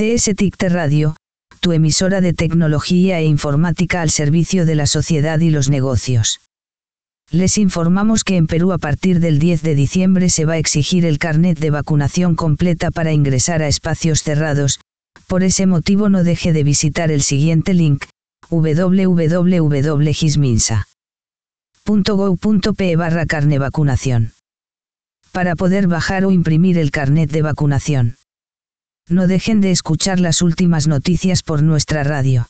CS Radio, tu emisora de tecnología e informática al servicio de la sociedad y los negocios. Les informamos que en Perú a partir del 10 de diciembre se va a exigir el carnet de vacunación completa para ingresar a espacios cerrados, por ese motivo no deje de visitar el siguiente link, www.gisminsa.gov.pe barra carne vacunación. Para poder bajar o imprimir el carnet de vacunación. No dejen de escuchar las últimas noticias por nuestra radio.